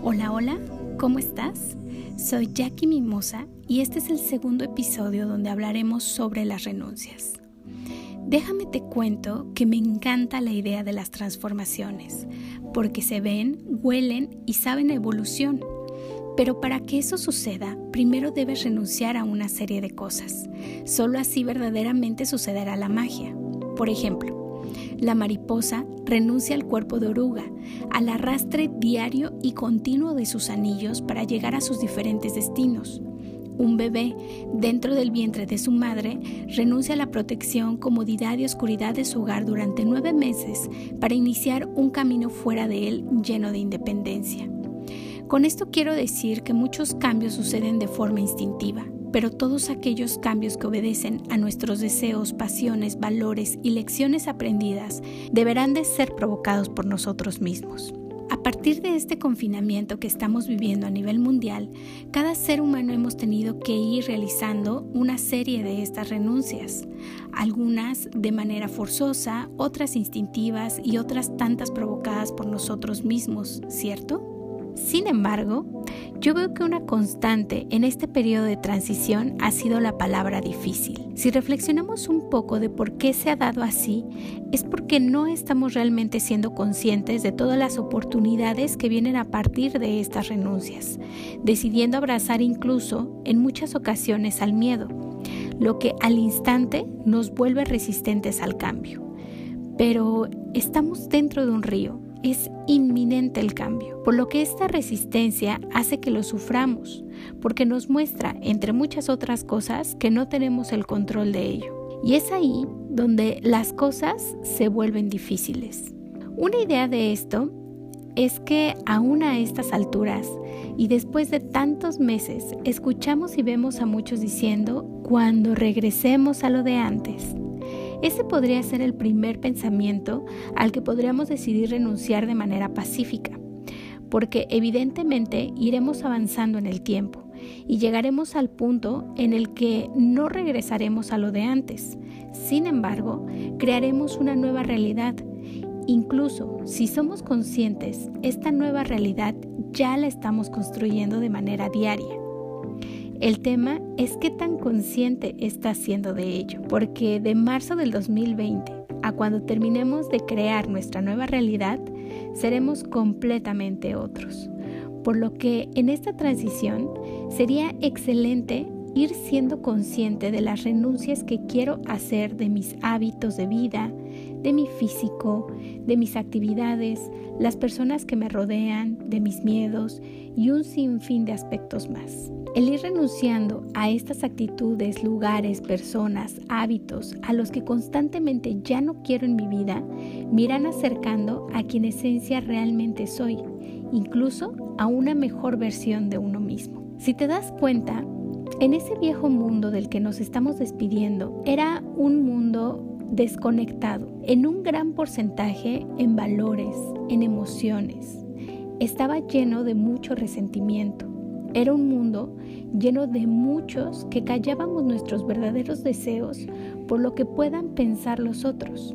Hola, hola, ¿cómo estás? Soy Jackie Mimosa y este es el segundo episodio donde hablaremos sobre las renuncias. Déjame te cuento que me encanta la idea de las transformaciones, porque se ven, huelen y saben evolución. Pero para que eso suceda, primero debes renunciar a una serie de cosas. Solo así verdaderamente sucederá la magia. Por ejemplo, la mariposa renuncia al cuerpo de oruga, al arrastre diario y continuo de sus anillos para llegar a sus diferentes destinos. Un bebé dentro del vientre de su madre renuncia a la protección, comodidad y oscuridad de su hogar durante nueve meses para iniciar un camino fuera de él lleno de independencia. Con esto quiero decir que muchos cambios suceden de forma instintiva, pero todos aquellos cambios que obedecen a nuestros deseos, pasiones, valores y lecciones aprendidas deberán de ser provocados por nosotros mismos. A partir de este confinamiento que estamos viviendo a nivel mundial, cada ser humano hemos tenido que ir realizando una serie de estas renuncias, algunas de manera forzosa, otras instintivas y otras tantas provocadas por nosotros mismos, ¿cierto? Sin embargo, yo veo que una constante en este periodo de transición ha sido la palabra difícil. Si reflexionamos un poco de por qué se ha dado así, es porque no estamos realmente siendo conscientes de todas las oportunidades que vienen a partir de estas renuncias, decidiendo abrazar incluso en muchas ocasiones al miedo, lo que al instante nos vuelve resistentes al cambio. Pero estamos dentro de un río es inminente el cambio, por lo que esta resistencia hace que lo suframos, porque nos muestra, entre muchas otras cosas, que no tenemos el control de ello. Y es ahí donde las cosas se vuelven difíciles. Una idea de esto es que aún a estas alturas y después de tantos meses escuchamos y vemos a muchos diciendo cuando regresemos a lo de antes. Ese podría ser el primer pensamiento al que podríamos decidir renunciar de manera pacífica, porque evidentemente iremos avanzando en el tiempo y llegaremos al punto en el que no regresaremos a lo de antes. Sin embargo, crearemos una nueva realidad. Incluso si somos conscientes, esta nueva realidad ya la estamos construyendo de manera diaria. El tema es qué tan consciente estás siendo de ello, porque de marzo del 2020 a cuando terminemos de crear nuestra nueva realidad, seremos completamente otros. Por lo que en esta transición sería excelente ir siendo consciente de las renuncias que quiero hacer de mis hábitos de vida, de mi físico, de mis actividades, las personas que me rodean, de mis miedos y un sinfín de aspectos más. El ir renunciando a estas actitudes, lugares, personas, hábitos a los que constantemente ya no quiero en mi vida, me irán acercando a quien esencia realmente soy, incluso a una mejor versión de uno mismo. Si te das cuenta, en ese viejo mundo del que nos estamos despidiendo, era un mundo desconectado en un gran porcentaje en valores, en emociones. Estaba lleno de mucho resentimiento. Era un mundo lleno de muchos que callábamos nuestros verdaderos deseos por lo que puedan pensar los otros.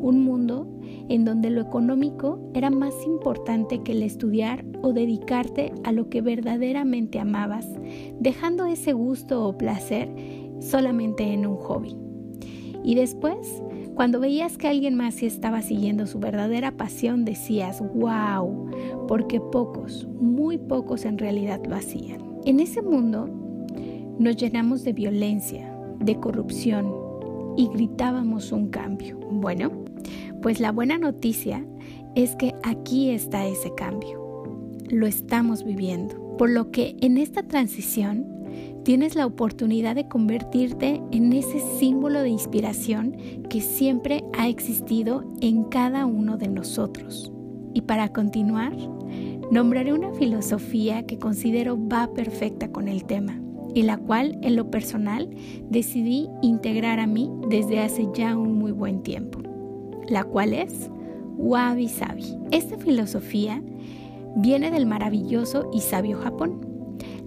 Un mundo en donde lo económico era más importante que el estudiar o dedicarte a lo que verdaderamente amabas, dejando ese gusto o placer solamente en un hobby. Y después, cuando veías que alguien más sí estaba siguiendo su verdadera pasión, decías, wow, porque pocos, muy pocos en realidad lo hacían. En ese mundo nos llenamos de violencia, de corrupción y gritábamos un cambio. Bueno, pues la buena noticia es que aquí está ese cambio. Lo estamos viviendo. Por lo que en esta transición tienes la oportunidad de convertirte en ese símbolo de inspiración que siempre ha existido en cada uno de nosotros. Y para continuar, nombraré una filosofía que considero va perfecta con el tema y la cual en lo personal decidí integrar a mí desde hace ya un muy buen tiempo, la cual es Wabi Sabi. Esta filosofía viene del maravilloso y sabio Japón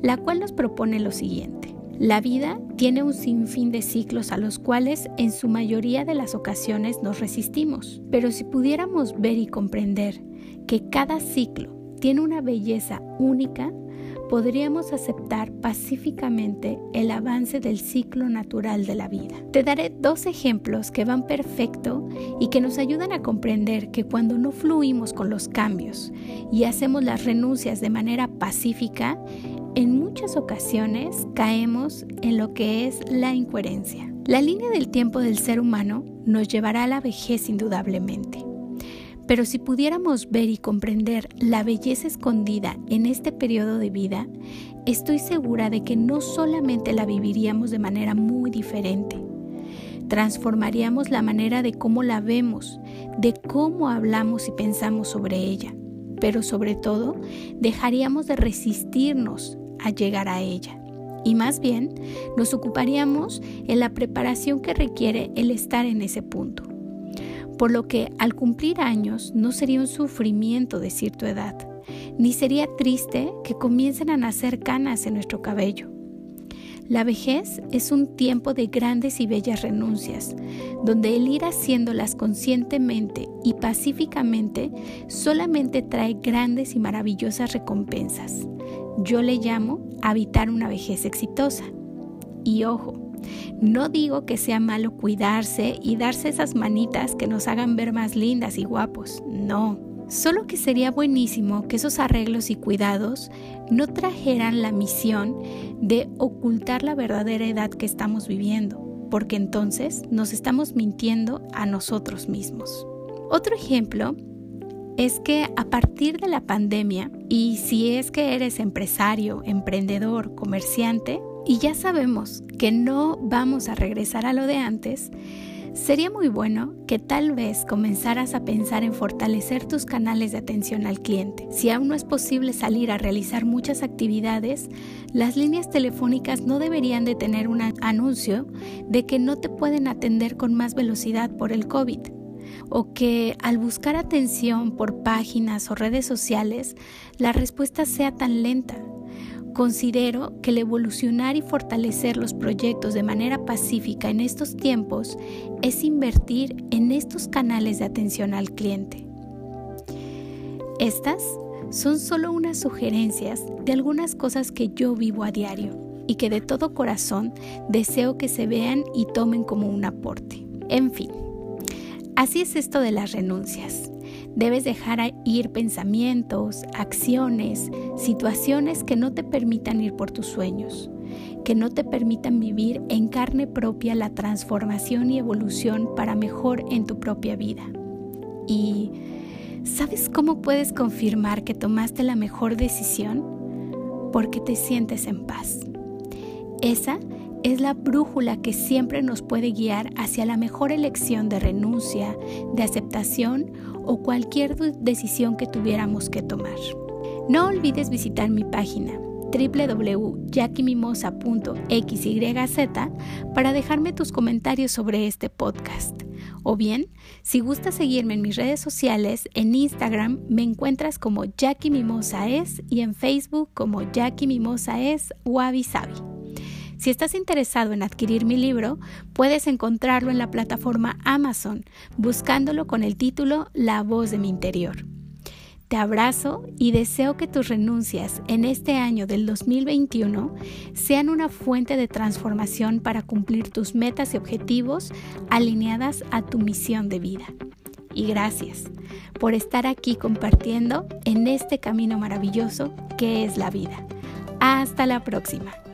la cual nos propone lo siguiente. La vida tiene un sinfín de ciclos a los cuales en su mayoría de las ocasiones nos resistimos, pero si pudiéramos ver y comprender que cada ciclo tiene una belleza única, podríamos aceptar pacíficamente el avance del ciclo natural de la vida. Te daré dos ejemplos que van perfecto y que nos ayudan a comprender que cuando no fluimos con los cambios y hacemos las renuncias de manera pacífica, en muchas ocasiones caemos en lo que es la incoherencia. La línea del tiempo del ser humano nos llevará a la vejez indudablemente. Pero si pudiéramos ver y comprender la belleza escondida en este periodo de vida, estoy segura de que no solamente la viviríamos de manera muy diferente, transformaríamos la manera de cómo la vemos, de cómo hablamos y pensamos sobre ella, pero sobre todo dejaríamos de resistirnos a llegar a ella y más bien nos ocuparíamos en la preparación que requiere el estar en ese punto por lo que al cumplir años no sería un sufrimiento decir tu edad, ni sería triste que comiencen a nacer canas en nuestro cabello. La vejez es un tiempo de grandes y bellas renuncias, donde el ir haciéndolas conscientemente y pacíficamente solamente trae grandes y maravillosas recompensas. Yo le llamo habitar una vejez exitosa. Y ojo, no digo que sea malo cuidarse y darse esas manitas que nos hagan ver más lindas y guapos, no. Solo que sería buenísimo que esos arreglos y cuidados no trajeran la misión de ocultar la verdadera edad que estamos viviendo, porque entonces nos estamos mintiendo a nosotros mismos. Otro ejemplo es que a partir de la pandemia, y si es que eres empresario, emprendedor, comerciante, y ya sabemos que no vamos a regresar a lo de antes, sería muy bueno que tal vez comenzaras a pensar en fortalecer tus canales de atención al cliente. Si aún no es posible salir a realizar muchas actividades, las líneas telefónicas no deberían de tener un anuncio de que no te pueden atender con más velocidad por el COVID o que al buscar atención por páginas o redes sociales la respuesta sea tan lenta Considero que el evolucionar y fortalecer los proyectos de manera pacífica en estos tiempos es invertir en estos canales de atención al cliente. Estas son solo unas sugerencias de algunas cosas que yo vivo a diario y que de todo corazón deseo que se vean y tomen como un aporte. En fin, así es esto de las renuncias. Debes dejar ir pensamientos, acciones, situaciones que no te permitan ir por tus sueños, que no te permitan vivir en carne propia la transformación y evolución para mejor en tu propia vida. Y ¿sabes cómo puedes confirmar que tomaste la mejor decisión? Porque te sientes en paz. Esa es la brújula que siempre nos puede guiar hacia la mejor elección de renuncia, de aceptación o cualquier decisión que tuviéramos que tomar. No olvides visitar mi página www.jackimimosa.xyz para dejarme tus comentarios sobre este podcast. O bien, si gustas seguirme en mis redes sociales, en Instagram me encuentras como Jackie Mimosa es y en Facebook como Jackie Mimosa es Wabi Sabi. Si estás interesado en adquirir mi libro, puedes encontrarlo en la plataforma Amazon, buscándolo con el título La voz de mi interior. Te abrazo y deseo que tus renuncias en este año del 2021 sean una fuente de transformación para cumplir tus metas y objetivos alineadas a tu misión de vida. Y gracias por estar aquí compartiendo en este camino maravilloso que es la vida. Hasta la próxima.